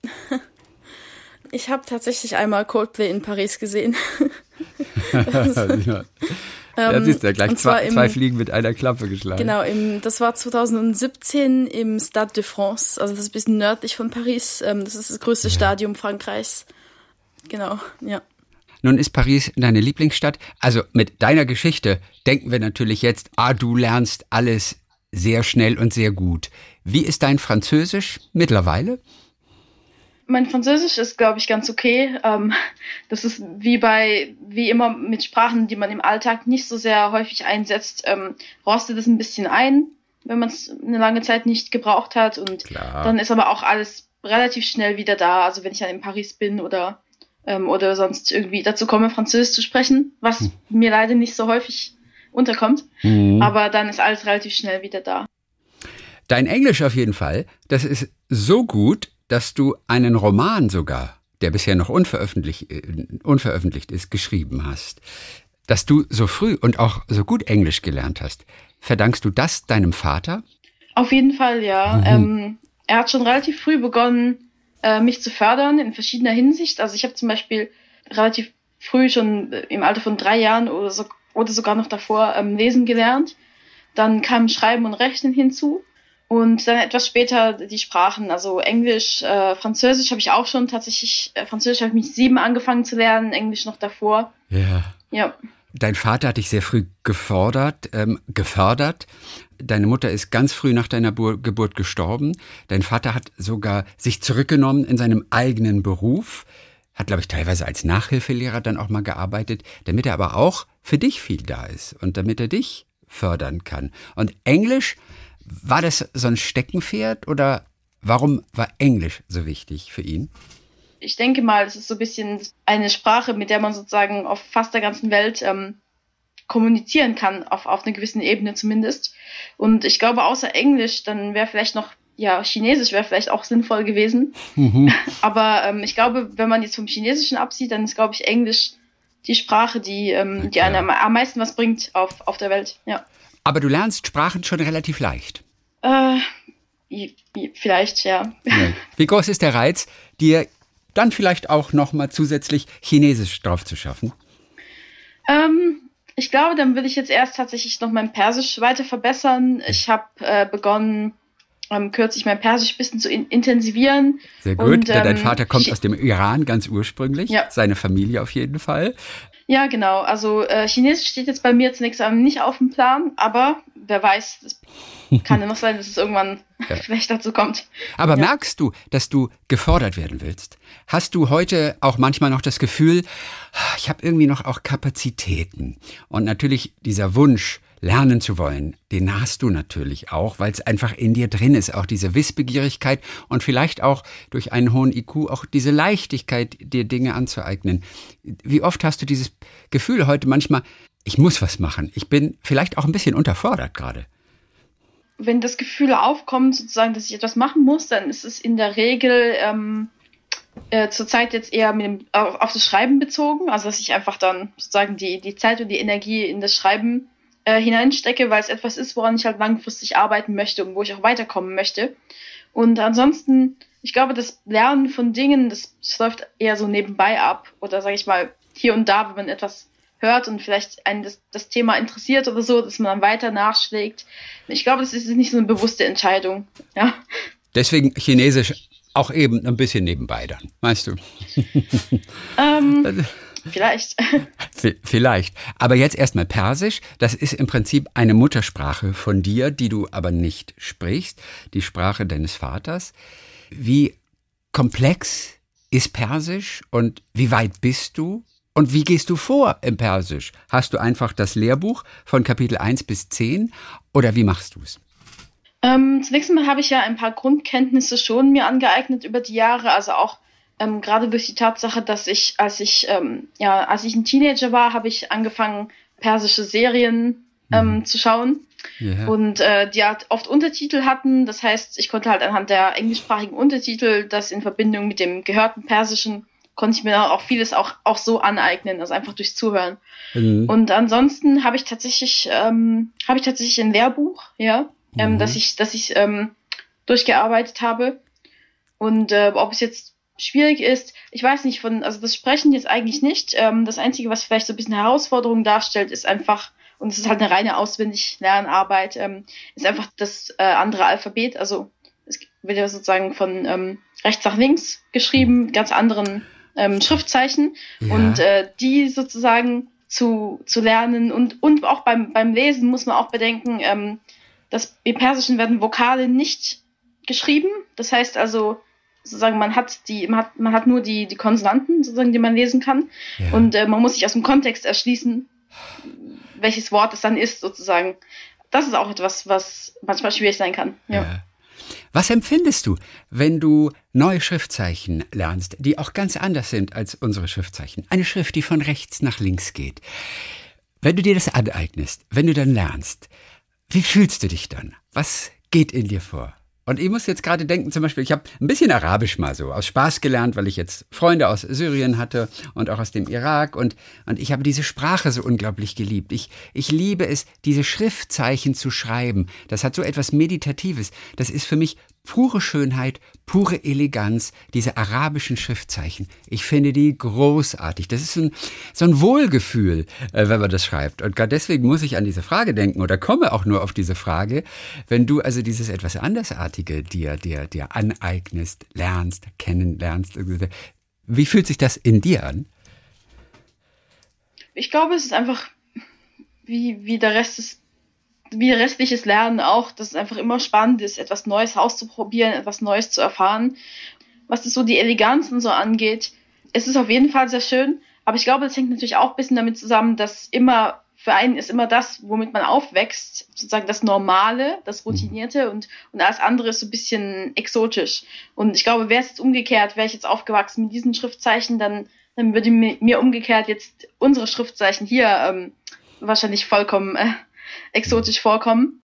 ich habe tatsächlich einmal Coldplay in Paris gesehen. ja. Ähm, ja, siehst du, gleich zwei, im, zwei, Fliegen mit einer Klappe geschlagen. Genau, im, das war 2017 im Stade de France, also das ist ein bisschen nördlich von Paris. Ähm, das ist das größte ja. Stadion Frankreichs. Genau, ja. Nun ist Paris deine Lieblingsstadt. Also mit deiner Geschichte denken wir natürlich jetzt, ah, du lernst alles sehr schnell und sehr gut. Wie ist dein Französisch mittlerweile? Mein Französisch ist, glaube ich, ganz okay. Ähm, das ist wie bei, wie immer mit Sprachen, die man im Alltag nicht so sehr häufig einsetzt, ähm, rostet es ein bisschen ein, wenn man es eine lange Zeit nicht gebraucht hat. Und Klar. dann ist aber auch alles relativ schnell wieder da. Also wenn ich dann in Paris bin oder, ähm, oder sonst irgendwie dazu komme, Französisch zu sprechen, was hm. mir leider nicht so häufig unterkommt. Mhm. Aber dann ist alles relativ schnell wieder da. Dein Englisch auf jeden Fall, das ist so gut, dass du einen Roman sogar, der bisher noch unveröffentlicht, äh, unveröffentlicht ist, geschrieben hast. Dass du so früh und auch so gut Englisch gelernt hast. Verdankst du das deinem Vater? Auf jeden Fall, ja. Mhm. Ähm, er hat schon relativ früh begonnen, äh, mich zu fördern in verschiedener Hinsicht. Also ich habe zum Beispiel relativ früh schon im Alter von drei Jahren oder, so, oder sogar noch davor ähm, lesen gelernt. Dann kam Schreiben und Rechnen hinzu. Und dann etwas später die Sprachen, also Englisch, äh, Französisch habe ich auch schon tatsächlich, äh, Französisch habe ich mich sieben angefangen zu lernen, Englisch noch davor. Ja. Ja. Dein Vater hat dich sehr früh gefordert, ähm, gefördert. Deine Mutter ist ganz früh nach deiner Bur Geburt gestorben. Dein Vater hat sogar sich zurückgenommen in seinem eigenen Beruf, hat, glaube ich, teilweise als Nachhilfelehrer dann auch mal gearbeitet, damit er aber auch für dich viel da ist und damit er dich fördern kann. Und Englisch war das so ein Steckenpferd oder warum war Englisch so wichtig für ihn? Ich denke mal, es ist so ein bisschen eine Sprache, mit der man sozusagen auf fast der ganzen Welt ähm, kommunizieren kann, auf, auf einer gewissen Ebene zumindest. Und ich glaube, außer Englisch, dann wäre vielleicht noch, ja, Chinesisch wäre vielleicht auch sinnvoll gewesen. Mhm. Aber ähm, ich glaube, wenn man jetzt vom Chinesischen absieht, dann ist, glaube ich, Englisch die Sprache, die, ähm, die einem am meisten was bringt auf, auf der Welt. Ja. Aber du lernst Sprachen schon relativ leicht. Äh, vielleicht, ja. Wie groß ist der Reiz, dir dann vielleicht auch noch mal zusätzlich Chinesisch drauf zu schaffen? Ähm, ich glaube, dann will ich jetzt erst tatsächlich noch mein Persisch weiter verbessern. Ich habe äh, begonnen, ähm, kürzlich mein Persisch ein bisschen zu in intensivieren. Sehr gut. Und, ähm, Dein Vater kommt aus dem Iran ganz ursprünglich. Ja. Seine Familie auf jeden Fall. Ja, genau. Also äh, Chinesisch steht jetzt bei mir zunächst einmal nicht auf dem Plan, aber wer weiß, es kann ja noch sein, dass es irgendwann ja. vielleicht dazu kommt. Aber ja. merkst du, dass du gefordert werden willst? Hast du heute auch manchmal noch das Gefühl, ich habe irgendwie noch auch Kapazitäten? Und natürlich dieser Wunsch, lernen zu wollen, den hast du natürlich auch, weil es einfach in dir drin ist, auch diese Wissbegierigkeit und vielleicht auch durch einen hohen IQ auch diese Leichtigkeit, dir Dinge anzueignen. Wie oft hast du dieses Gefühl heute manchmal, ich muss was machen, ich bin vielleicht auch ein bisschen unterfordert gerade? Wenn das Gefühl aufkommt, sozusagen, dass ich etwas machen muss, dann ist es in der Regel ähm, äh, zurzeit jetzt eher dem, auf, das Schreiben bezogen, also dass ich einfach dann sozusagen die, die Zeit und die Energie in das Schreiben äh, hineinstecke, weil es etwas ist, woran ich halt langfristig arbeiten möchte und wo ich auch weiterkommen möchte. Und ansonsten ich glaube, das Lernen von Dingen, das, das läuft eher so nebenbei ab. Oder sage ich mal, hier und da, wenn man etwas hört und vielleicht einen das, das Thema interessiert oder so, dass man dann weiter nachschlägt. Ich glaube, das ist nicht so eine bewusste Entscheidung. Ja. Deswegen Chinesisch auch eben ein bisschen nebenbei dann, meinst du? Ähm, vielleicht. Vielleicht. Aber jetzt erstmal Persisch. Das ist im Prinzip eine Muttersprache von dir, die du aber nicht sprichst, die Sprache deines Vaters. Wie komplex ist Persisch und wie weit bist du? Und wie gehst du vor im Persisch? Hast du einfach das Lehrbuch von Kapitel 1 bis 10 oder wie machst du es? Ähm, zunächst mal habe ich ja ein paar Grundkenntnisse schon mir angeeignet über die Jahre, also auch ähm, gerade durch die Tatsache, dass ich, als ich, ähm, ja, als ich ein Teenager war, habe ich angefangen, persische Serien ähm, mhm. zu schauen. Yeah. Und äh, die halt oft Untertitel hatten. Das heißt, ich konnte halt anhand der englischsprachigen Untertitel das in Verbindung mit dem gehörten Persischen konnte ich mir auch vieles auch, auch so aneignen, also einfach durchs Zuhören. Mhm. Und ansonsten habe ich tatsächlich, ähm, habe ich tatsächlich ein Lehrbuch, ja, ähm, mhm. dass ich, dass ich ähm, durchgearbeitet habe. Und äh, ob es jetzt schwierig ist, ich weiß nicht, von, also das Sprechen jetzt eigentlich nicht. Ähm, das Einzige, was vielleicht so ein bisschen Herausforderung darstellt, ist einfach, und es ist halt eine reine auswendig Lernarbeit, ähm, ist einfach das äh, andere Alphabet. Also es wird ja sozusagen von ähm, rechts nach links geschrieben, ganz anderen ähm, Schriftzeichen ja. und äh, die sozusagen zu, zu lernen und, und auch beim, beim Lesen muss man auch bedenken, ähm, dass im Persischen werden Vokale nicht geschrieben. Das heißt also, sozusagen, man hat die, man hat, man hat nur die, die Konsonanten, sozusagen, die man lesen kann. Ja. Und äh, man muss sich aus dem Kontext erschließen, welches Wort es dann ist, sozusagen. Das ist auch etwas, was manchmal schwierig sein kann. ja. ja. Was empfindest du, wenn du neue Schriftzeichen lernst, die auch ganz anders sind als unsere Schriftzeichen? Eine Schrift, die von rechts nach links geht. Wenn du dir das aneignest, wenn du dann lernst, wie fühlst du dich dann? Was geht in dir vor? Und ich muss jetzt gerade denken, zum Beispiel, ich habe ein bisschen Arabisch mal so aus Spaß gelernt, weil ich jetzt Freunde aus Syrien hatte und auch aus dem Irak und, und ich habe diese Sprache so unglaublich geliebt. Ich, ich liebe es, diese Schriftzeichen zu schreiben. Das hat so etwas Meditatives. Das ist für mich pure Schönheit, pure Eleganz, diese arabischen Schriftzeichen. Ich finde die großartig. Das ist ein, so ein Wohlgefühl, äh, wenn man das schreibt. Und gerade deswegen muss ich an diese Frage denken oder komme auch nur auf diese Frage, wenn du also dieses etwas Andersartige dir, dir, dir aneignest, lernst, kennenlernst. Wie fühlt sich das in dir an? Ich glaube, es ist einfach wie, wie der Rest des wie restliches Lernen auch, dass es einfach immer spannend ist, etwas Neues auszuprobieren, etwas Neues zu erfahren. Was das so die Eleganzen so angeht, es ist auf jeden Fall sehr schön, aber ich glaube, das hängt natürlich auch ein bisschen damit zusammen, dass immer für einen ist immer das, womit man aufwächst, sozusagen das Normale, das Routinierte und, und alles andere ist so ein bisschen exotisch. Und ich glaube, wäre es jetzt umgekehrt, wäre ich jetzt aufgewachsen mit diesen Schriftzeichen, dann, dann würde mir, mir umgekehrt jetzt unsere Schriftzeichen hier ähm, wahrscheinlich vollkommen äh, exotisch vorkommen.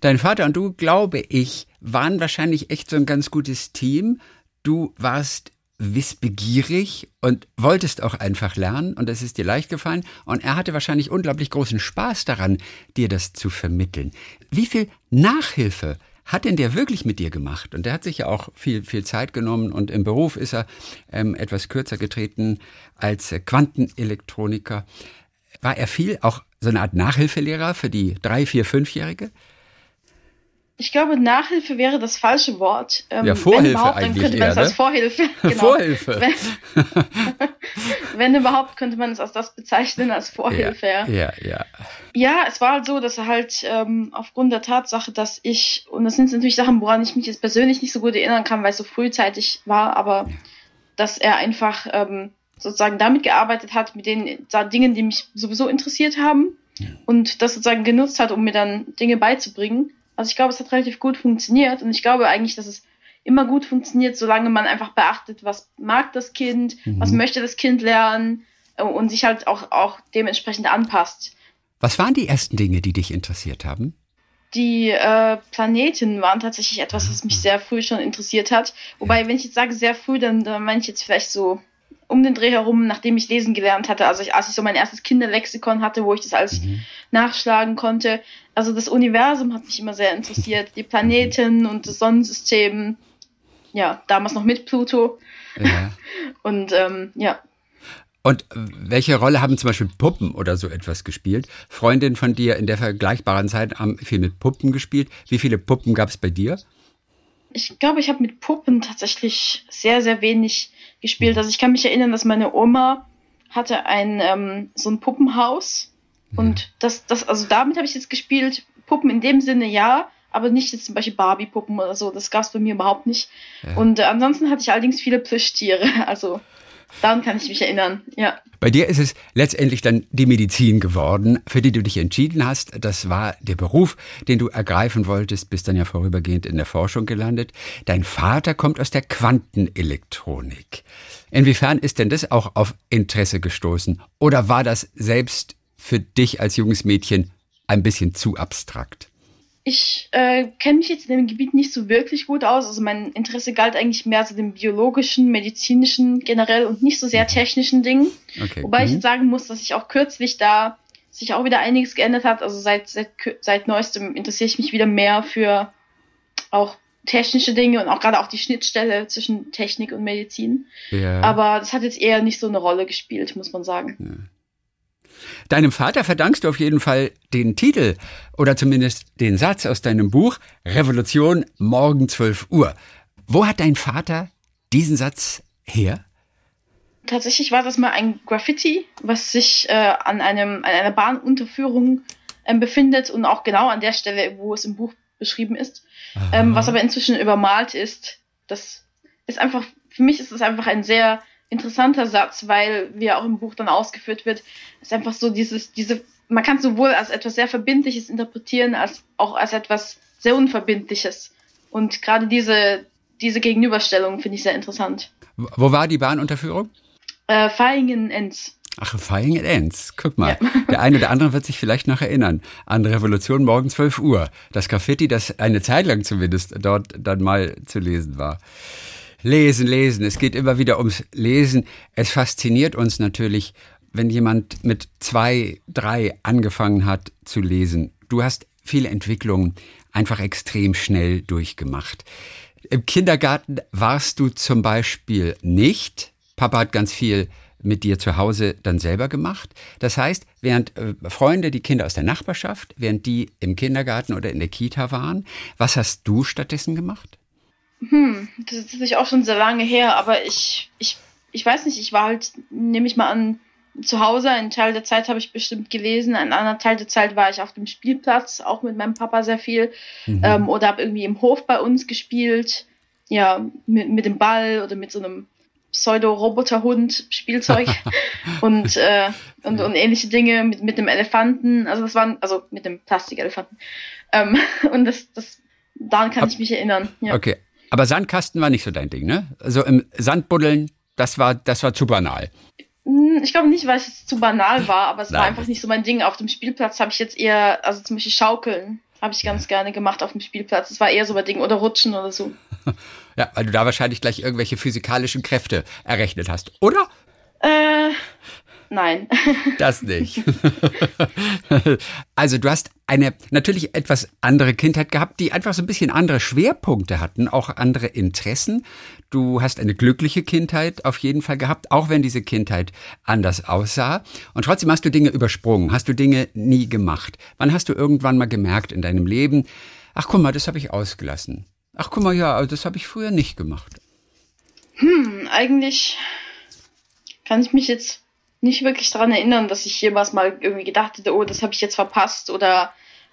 Dein Vater und du, glaube ich, waren wahrscheinlich echt so ein ganz gutes Team. Du warst wissbegierig und wolltest auch einfach lernen und es ist dir leicht gefallen und er hatte wahrscheinlich unglaublich großen Spaß daran, dir das zu vermitteln. Wie viel Nachhilfe hat denn der wirklich mit dir gemacht? Und der hat sich ja auch viel, viel Zeit genommen und im Beruf ist er ähm, etwas kürzer getreten als Quantenelektroniker. War er viel auch so eine Art Nachhilfelehrer für die drei, vier, fünfjährige? Ich glaube, Nachhilfe wäre das falsche Wort. Ähm, ja, Vorhilfe wenn überhaupt, dann könnte man es als ne? Vorhilfe. Genau. Vorhilfe. Wenn, wenn, überhaupt, könnte man es als das bezeichnen, als Vorhilfe. Ja, ja. Ja, ja es war halt so, dass er halt ähm, aufgrund der Tatsache, dass ich, und das sind natürlich Sachen, woran ich mich jetzt persönlich nicht so gut erinnern kann, weil es so frühzeitig war, aber dass er einfach ähm, sozusagen damit gearbeitet hat, mit den Dingen, die mich sowieso interessiert haben ja. und das sozusagen genutzt hat, um mir dann Dinge beizubringen. Also ich glaube, es hat relativ gut funktioniert und ich glaube eigentlich, dass es immer gut funktioniert, solange man einfach beachtet, was mag das Kind, mhm. was möchte das Kind lernen äh, und sich halt auch, auch dementsprechend anpasst. Was waren die ersten Dinge, die dich interessiert haben? Die äh, Planeten waren tatsächlich etwas, was mich sehr früh schon interessiert hat. Wobei, wenn ich jetzt sage sehr früh, dann, dann meine ich jetzt vielleicht so um den Dreh herum, nachdem ich lesen gelernt hatte, also ich, als ich so mein erstes Kinderlexikon hatte, wo ich das alles mhm. nachschlagen konnte. Also das Universum hat mich immer sehr interessiert, die Planeten und das Sonnensystem. ja, damals noch mit Pluto. Ja. Und ähm, ja. Und welche Rolle haben zum Beispiel Puppen oder so etwas gespielt? Freundinnen von dir in der vergleichbaren Zeit haben viel mit Puppen gespielt. Wie viele Puppen gab es bei dir? Ich glaube, ich habe mit Puppen tatsächlich sehr, sehr wenig gespielt. Also ich kann mich erinnern, dass meine Oma hatte ein ähm, so ein Puppenhaus und das, das, also damit habe ich jetzt gespielt. Puppen in dem Sinne ja, aber nicht jetzt zum Beispiel Barbie-Puppen oder so. Das gab es bei mir überhaupt nicht. Ja. Und äh, ansonsten hatte ich allerdings viele Plüschtiere. Also daran kann ich mich erinnern, ja. Bei dir ist es letztendlich dann die Medizin geworden, für die du dich entschieden hast. Das war der Beruf, den du ergreifen wolltest, bist dann ja vorübergehend in der Forschung gelandet. Dein Vater kommt aus der Quantenelektronik. Inwiefern ist denn das auch auf Interesse gestoßen? Oder war das selbst für dich als junges Mädchen ein bisschen zu abstrakt? Ich äh, kenne mich jetzt in dem Gebiet nicht so wirklich gut aus. Also mein Interesse galt eigentlich mehr so dem biologischen, medizinischen generell und nicht so sehr mhm. technischen Dingen. Okay. Wobei mhm. ich jetzt sagen muss, dass ich auch kürzlich da sich auch wieder einiges geändert hat. Also seit, seit, seit neuestem interessiere ich mich wieder mehr für auch technische Dinge und auch gerade auch die Schnittstelle zwischen Technik und Medizin. Ja. Aber das hat jetzt eher nicht so eine Rolle gespielt, muss man sagen. Ja. Deinem Vater verdankst du auf jeden Fall den Titel oder zumindest den Satz aus deinem Buch Revolution morgen 12 Uhr. Wo hat dein Vater diesen Satz her? Tatsächlich war das mal ein Graffiti, was sich äh, an, einem, an einer Bahnunterführung äh, befindet und auch genau an der Stelle, wo es im Buch beschrieben ist, ähm, was aber inzwischen übermalt ist. Das ist einfach, für mich ist es einfach ein sehr interessanter Satz, weil, wie er auch im Buch dann ausgeführt wird, ist einfach so dieses, diese, man kann es sowohl als etwas sehr Verbindliches interpretieren, als auch als etwas sehr Unverbindliches. Und gerade diese, diese Gegenüberstellung finde ich sehr interessant. Wo war die Bahnunterführung? Äh, Feingen-Enz. Ach, Feingen-Enz. Guck mal. Ja. Der eine oder andere wird sich vielleicht noch erinnern an Revolution morgen 12 Uhr. Das Graffiti, das eine Zeit lang zumindest dort dann mal zu lesen war. Lesen, lesen. Es geht immer wieder ums Lesen. Es fasziniert uns natürlich, wenn jemand mit zwei, drei angefangen hat zu lesen. Du hast viele Entwicklungen einfach extrem schnell durchgemacht. Im Kindergarten warst du zum Beispiel nicht. Papa hat ganz viel mit dir zu Hause dann selber gemacht. Das heißt, während äh, Freunde, die Kinder aus der Nachbarschaft, während die im Kindergarten oder in der Kita waren, was hast du stattdessen gemacht? Hm, das ist natürlich auch schon sehr lange her, aber ich, ich, ich weiß nicht, ich war halt, nehme ich mal an, zu Hause. Einen Teil der Zeit habe ich bestimmt gelesen, einen anderen Teil der Zeit war ich auf dem Spielplatz, auch mit meinem Papa sehr viel. Mhm. Ähm, oder habe irgendwie im Hof bei uns gespielt, ja, mit, mit dem Ball oder mit so einem Pseudo-Roboterhund, Spielzeug und, äh, und, und ähnliche Dinge mit, mit dem Elefanten. Also das waren, also mit dem Plastikelefanten. Ähm, und das, das, daran kann Ab, ich mich erinnern. Ja. Okay, aber Sandkasten war nicht so dein Ding, ne? Also im Sandbuddeln, das war, das war zu banal. Hm, ich glaube nicht, weil es zu banal war, aber es Nein. war einfach nicht so mein Ding. Auf dem Spielplatz habe ich jetzt eher, also zum Beispiel Schaukeln habe ich ganz ja. gerne gemacht auf dem Spielplatz. Das war eher so mein Ding. Oder Rutschen oder so. Ja, weil du da wahrscheinlich gleich irgendwelche physikalischen Kräfte errechnet hast, oder? Äh, Nein. Das nicht. Also du hast eine natürlich etwas andere Kindheit gehabt, die einfach so ein bisschen andere Schwerpunkte hatten, auch andere Interessen. Du hast eine glückliche Kindheit auf jeden Fall gehabt, auch wenn diese Kindheit anders aussah. Und trotzdem hast du Dinge übersprungen, hast du Dinge nie gemacht. Wann hast du irgendwann mal gemerkt in deinem Leben, ach guck mal, das habe ich ausgelassen. Ach guck mal, ja, das habe ich früher nicht gemacht. Hm, eigentlich kann ich mich jetzt nicht wirklich daran erinnern, dass ich jemals mal irgendwie gedacht hätte, oh, das habe ich jetzt verpasst oder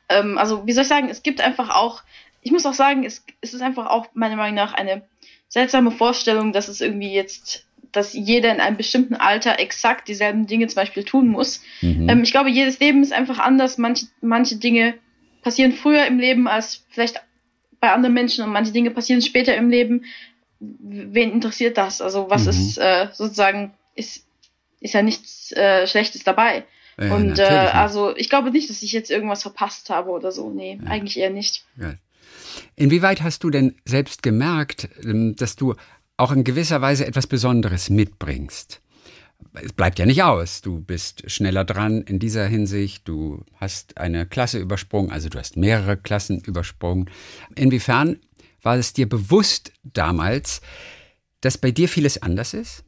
ähm, also wie soll ich sagen, es gibt einfach auch, ich muss auch sagen, es, es ist einfach auch meiner Meinung nach eine seltsame Vorstellung, dass es irgendwie jetzt, dass jeder in einem bestimmten Alter exakt dieselben Dinge zum Beispiel tun muss. Mhm. Ähm, ich glaube, jedes Leben ist einfach anders. Manche, manche Dinge passieren früher im Leben als vielleicht bei anderen Menschen und manche Dinge passieren später im Leben. Wen interessiert das? Also was mhm. ist äh, sozusagen ist ist ja nichts äh, Schlechtes dabei. Ja, und äh, also ich glaube nicht, dass ich jetzt irgendwas verpasst habe oder so. Nee, ja. eigentlich eher nicht. Ja. Inwieweit hast du denn selbst gemerkt, ähm, dass du auch in gewisser Weise etwas Besonderes mitbringst? Es bleibt ja nicht aus. Du bist schneller dran in dieser Hinsicht. Du hast eine Klasse übersprungen, also du hast mehrere Klassen übersprungen. Inwiefern War es dir bewusst damals, dass bei dir vieles anders ist?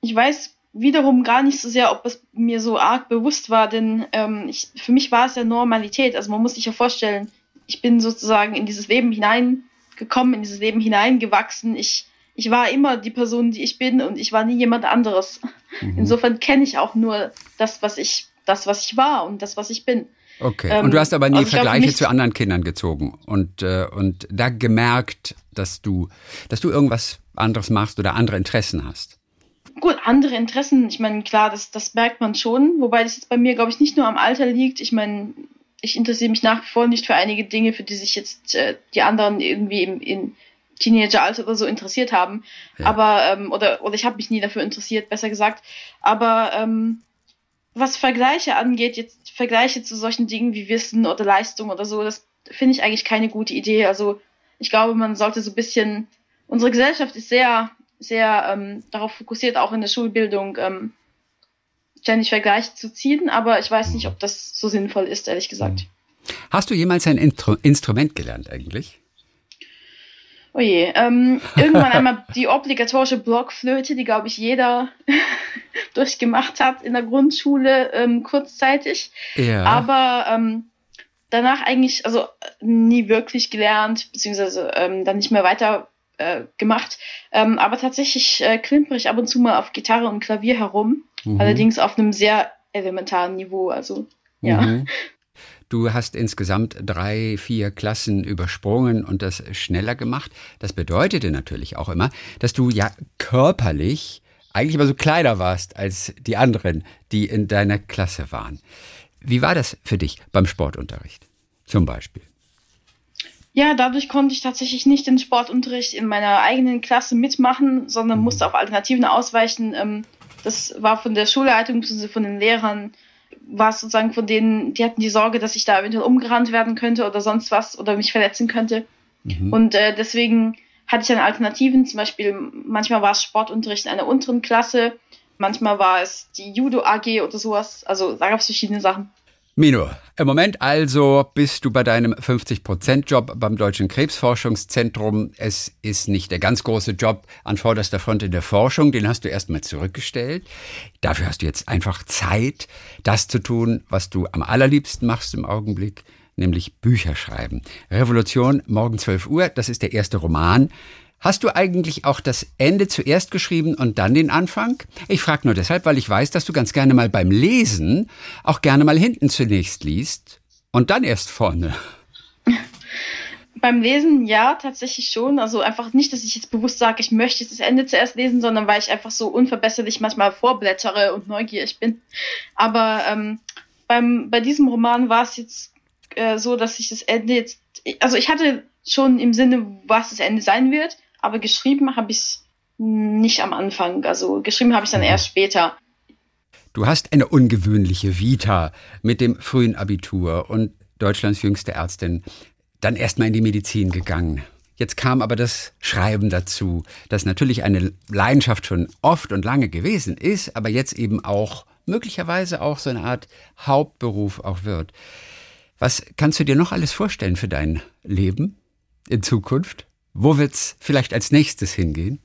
Ich weiß wiederum gar nicht so sehr, ob es mir so arg bewusst war, denn ähm, ich, für mich war es ja Normalität. Also man muss sich ja vorstellen, ich bin sozusagen in dieses Leben hineingekommen, in dieses Leben hineingewachsen. Ich, ich war immer die Person, die ich bin und ich war nie jemand anderes. Mhm. Insofern kenne ich auch nur das, was ich, das, was ich war und das, was ich bin. Okay. Ähm, und du hast aber nie also Vergleiche glaub, zu anderen Kindern gezogen und, äh, und da gemerkt, dass du, dass du irgendwas anderes machst oder andere Interessen hast. Gut, andere Interessen, ich meine, klar, das, das merkt man schon, wobei das jetzt bei mir, glaube ich, nicht nur am Alter liegt. Ich meine, ich interessiere mich nach wie vor nicht für einige Dinge, für die sich jetzt äh, die anderen irgendwie im, in Teenageralter oder so interessiert haben. Ja. Aber, ähm, oder, oder ich habe mich nie dafür interessiert, besser gesagt. Aber ähm, was Vergleiche angeht, jetzt Vergleiche zu solchen Dingen wie Wissen oder Leistung oder so, das finde ich eigentlich keine gute Idee. Also ich glaube, man sollte so ein bisschen, unsere Gesellschaft ist sehr, sehr ähm, darauf fokussiert, auch in der Schulbildung ähm, ständig Vergleiche zu ziehen, aber ich weiß nicht, ob das so sinnvoll ist, ehrlich gesagt. Hast du jemals ein Intro Instrument gelernt eigentlich? Oh je, ähm, irgendwann einmal die obligatorische Blockflöte, die glaube ich jeder durchgemacht hat in der Grundschule ähm, kurzzeitig. Ja. Aber ähm, danach eigentlich, also nie wirklich gelernt, beziehungsweise ähm, dann nicht mehr weiter äh, gemacht. Ähm, aber tatsächlich äh, klimper ich ab und zu mal auf Gitarre und Klavier herum. Mhm. Allerdings auf einem sehr elementaren Niveau. Also ja. Mhm. Du hast insgesamt drei, vier Klassen übersprungen und das schneller gemacht. Das bedeutete natürlich auch immer, dass du ja körperlich eigentlich immer so kleiner warst als die anderen, die in deiner Klasse waren. Wie war das für dich beim Sportunterricht zum Beispiel? Ja, dadurch konnte ich tatsächlich nicht den Sportunterricht in meiner eigenen Klasse mitmachen, sondern mhm. musste auf Alternativen ausweichen. Ähm, das war von der Schulleitung bzw. von den Lehrern war es sozusagen von denen, die hatten die Sorge, dass ich da eventuell umgerannt werden könnte oder sonst was oder mich verletzen könnte. Mhm. Und äh, deswegen hatte ich dann Alternativen, zum Beispiel manchmal war es Sportunterricht in einer unteren Klasse, manchmal war es die Judo AG oder sowas. Also da gab es verschiedene Sachen. Mino, im Moment also bist du bei deinem 50%-Job beim Deutschen Krebsforschungszentrum. Es ist nicht der ganz große Job an vorderster Front in der Forschung, den hast du erstmal zurückgestellt. Dafür hast du jetzt einfach Zeit, das zu tun, was du am allerliebsten machst im Augenblick, nämlich Bücher schreiben. Revolution, morgen 12 Uhr, das ist der erste Roman. Hast du eigentlich auch das Ende zuerst geschrieben und dann den Anfang? Ich frage nur deshalb, weil ich weiß, dass du ganz gerne mal beim Lesen auch gerne mal hinten zunächst liest und dann erst vorne. Beim Lesen ja, tatsächlich schon. Also einfach nicht, dass ich jetzt bewusst sage, ich möchte das Ende zuerst lesen, sondern weil ich einfach so unverbesserlich manchmal vorblättere und neugierig bin. Aber ähm, beim, bei diesem Roman war es jetzt äh, so, dass ich das Ende jetzt, also ich hatte schon im Sinne, was das Ende sein wird, aber geschrieben habe ich es nicht am Anfang. Also geschrieben habe ich dann mhm. erst später. Du hast eine ungewöhnliche Vita mit dem frühen Abitur und Deutschlands jüngste Ärztin, dann erstmal in die Medizin gegangen. Jetzt kam aber das Schreiben dazu, das natürlich eine Leidenschaft schon oft und lange gewesen ist, aber jetzt eben auch möglicherweise auch so eine Art Hauptberuf auch wird. Was kannst du dir noch alles vorstellen für dein Leben in Zukunft? Wo wird es vielleicht als nächstes hingehen?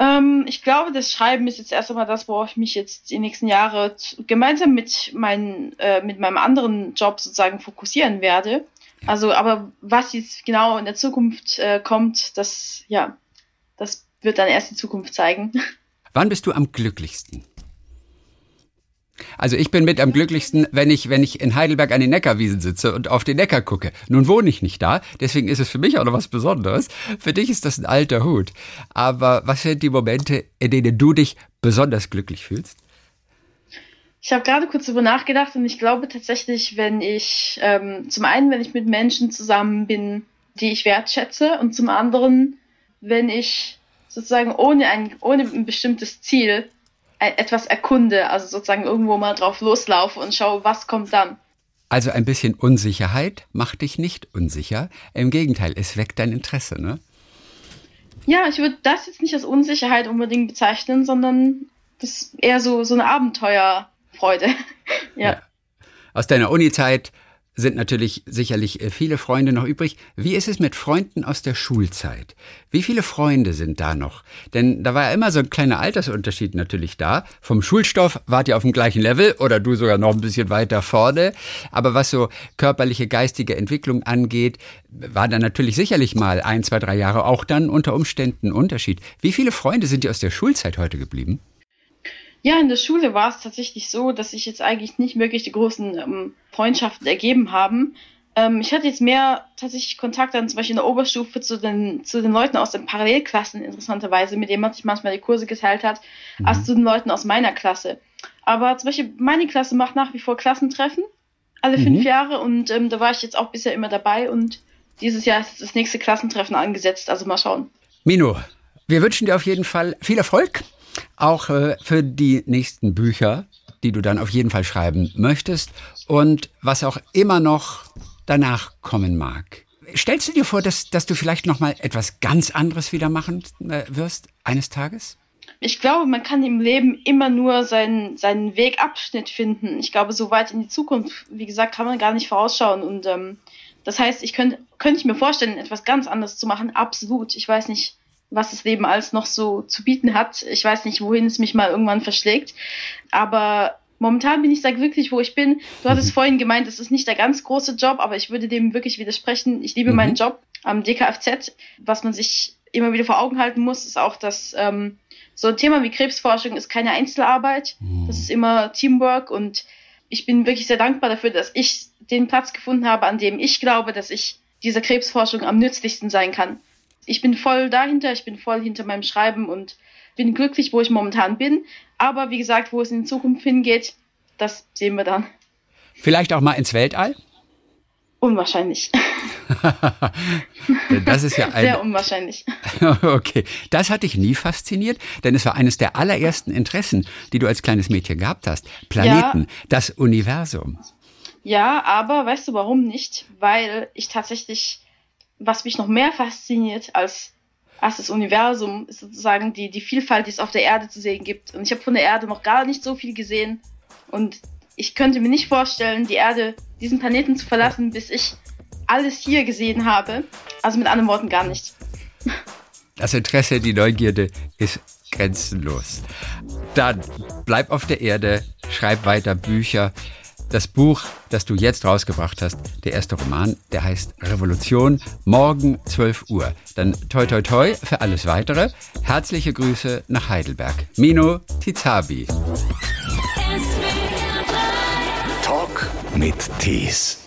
Ähm, ich glaube, das Schreiben ist jetzt erst einmal das, worauf ich mich jetzt die nächsten Jahre gemeinsam mit, mein, äh, mit meinem anderen Job sozusagen fokussieren werde. Ja. Also, aber was jetzt genau in der Zukunft äh, kommt, das, ja, das wird dann erst die Zukunft zeigen. Wann bist du am glücklichsten? Also ich bin mit am glücklichsten, wenn ich, wenn ich in Heidelberg an den Neckarwiesen sitze und auf den Neckar gucke. Nun wohne ich nicht da, deswegen ist es für mich auch noch was Besonderes. Für dich ist das ein alter Hut. Aber was sind die Momente, in denen du dich besonders glücklich fühlst? Ich habe gerade kurz darüber nachgedacht und ich glaube tatsächlich, wenn ich ähm, zum einen, wenn ich mit Menschen zusammen bin, die ich wertschätze, und zum anderen, wenn ich sozusagen ohne ein, ohne ein bestimmtes Ziel etwas erkunde, also sozusagen irgendwo mal drauf loslaufe und schaue, was kommt dann. Also ein bisschen Unsicherheit macht dich nicht unsicher. Im Gegenteil, es weckt dein Interesse, ne? Ja, ich würde das jetzt nicht als Unsicherheit unbedingt bezeichnen, sondern das ist eher so, so eine Abenteuerfreude. ja. ja. Aus deiner Uni-Zeit sind natürlich sicherlich äh, viele Freunde noch übrig. Wie ist es mit Freunden aus der Schulzeit? Wie viele Freunde sind da noch? Denn da war ja immer so ein kleiner Altersunterschied natürlich da. Vom Schulstoff wart ihr auf dem gleichen Level oder du sogar noch ein bisschen weiter vorne. Aber was so körperliche, geistige Entwicklung angeht, war da natürlich sicherlich mal ein, zwei, drei Jahre auch dann unter Umständen ein Unterschied. Wie viele Freunde sind dir aus der Schulzeit heute geblieben? Ja, in der Schule war es tatsächlich so, dass sich jetzt eigentlich nicht wirklich die großen ähm, Freundschaften ergeben haben. Ähm, ich hatte jetzt mehr tatsächlich Kontakt dann zum Beispiel in der Oberstufe zu den, zu den Leuten aus den Parallelklassen, interessanterweise, mit denen man sich manchmal die Kurse geteilt hat, mhm. als zu den Leuten aus meiner Klasse. Aber zum Beispiel meine Klasse macht nach wie vor Klassentreffen, alle mhm. fünf Jahre, und ähm, da war ich jetzt auch bisher immer dabei und dieses Jahr ist das nächste Klassentreffen angesetzt, also mal schauen. Mino, wir wünschen dir auf jeden Fall viel Erfolg auch äh, für die nächsten Bücher, die du dann auf jeden Fall schreiben möchtest und was auch immer noch danach kommen mag. Stellst du dir vor, dass, dass du vielleicht noch mal etwas ganz anderes wieder machen äh, wirst eines Tages? Ich glaube, man kann im Leben immer nur seinen, seinen Wegabschnitt finden. Ich glaube, so weit in die Zukunft, wie gesagt, kann man gar nicht vorausschauen. Und ähm, das heißt, ich könnte könnte ich mir vorstellen, etwas ganz anderes zu machen. Absolut. Ich weiß nicht, was das Leben alles noch so zu bieten hat. Ich weiß nicht, wohin es mich mal irgendwann verschlägt. Aber momentan bin ich da wirklich, wo ich bin. Du hattest mhm. vorhin gemeint, es ist nicht der ganz große Job, aber ich würde dem wirklich widersprechen. Ich liebe mhm. meinen Job am DKFZ. Was man sich immer wieder vor Augen halten muss, ist auch, dass ähm, so ein Thema wie Krebsforschung ist keine Einzelarbeit. Mhm. Das ist immer Teamwork und ich bin wirklich sehr dankbar dafür, dass ich den Platz gefunden habe, an dem ich glaube, dass ich dieser Krebsforschung am nützlichsten sein kann ich bin voll dahinter, ich bin voll hinter meinem Schreiben und bin glücklich, wo ich momentan bin. Aber wie gesagt, wo es in Zukunft hingeht, das sehen wir dann. Vielleicht auch mal ins Weltall? Unwahrscheinlich. das ist ja ein sehr unwahrscheinlich. okay, das hat dich nie fasziniert, denn es war eines der allerersten Interessen, die du als kleines Mädchen gehabt hast. Planeten, ja, das Universum. Ja, aber weißt du warum nicht? Weil ich tatsächlich was mich noch mehr fasziniert als, als das Universum, ist sozusagen die, die Vielfalt, die es auf der Erde zu sehen gibt. Und ich habe von der Erde noch gar nicht so viel gesehen. Und ich könnte mir nicht vorstellen, die Erde, diesen Planeten zu verlassen, bis ich alles hier gesehen habe. Also mit anderen Worten gar nicht. Das Interesse, die Neugierde ist grenzenlos. Dann bleib auf der Erde, schreib weiter Bücher. Das Buch, das du jetzt rausgebracht hast, der erste Roman, der heißt Revolution, morgen 12 Uhr. Dann toi toi toi für alles weitere. Herzliche Grüße nach Heidelberg. Mino Tizabi. Talk mit Tees.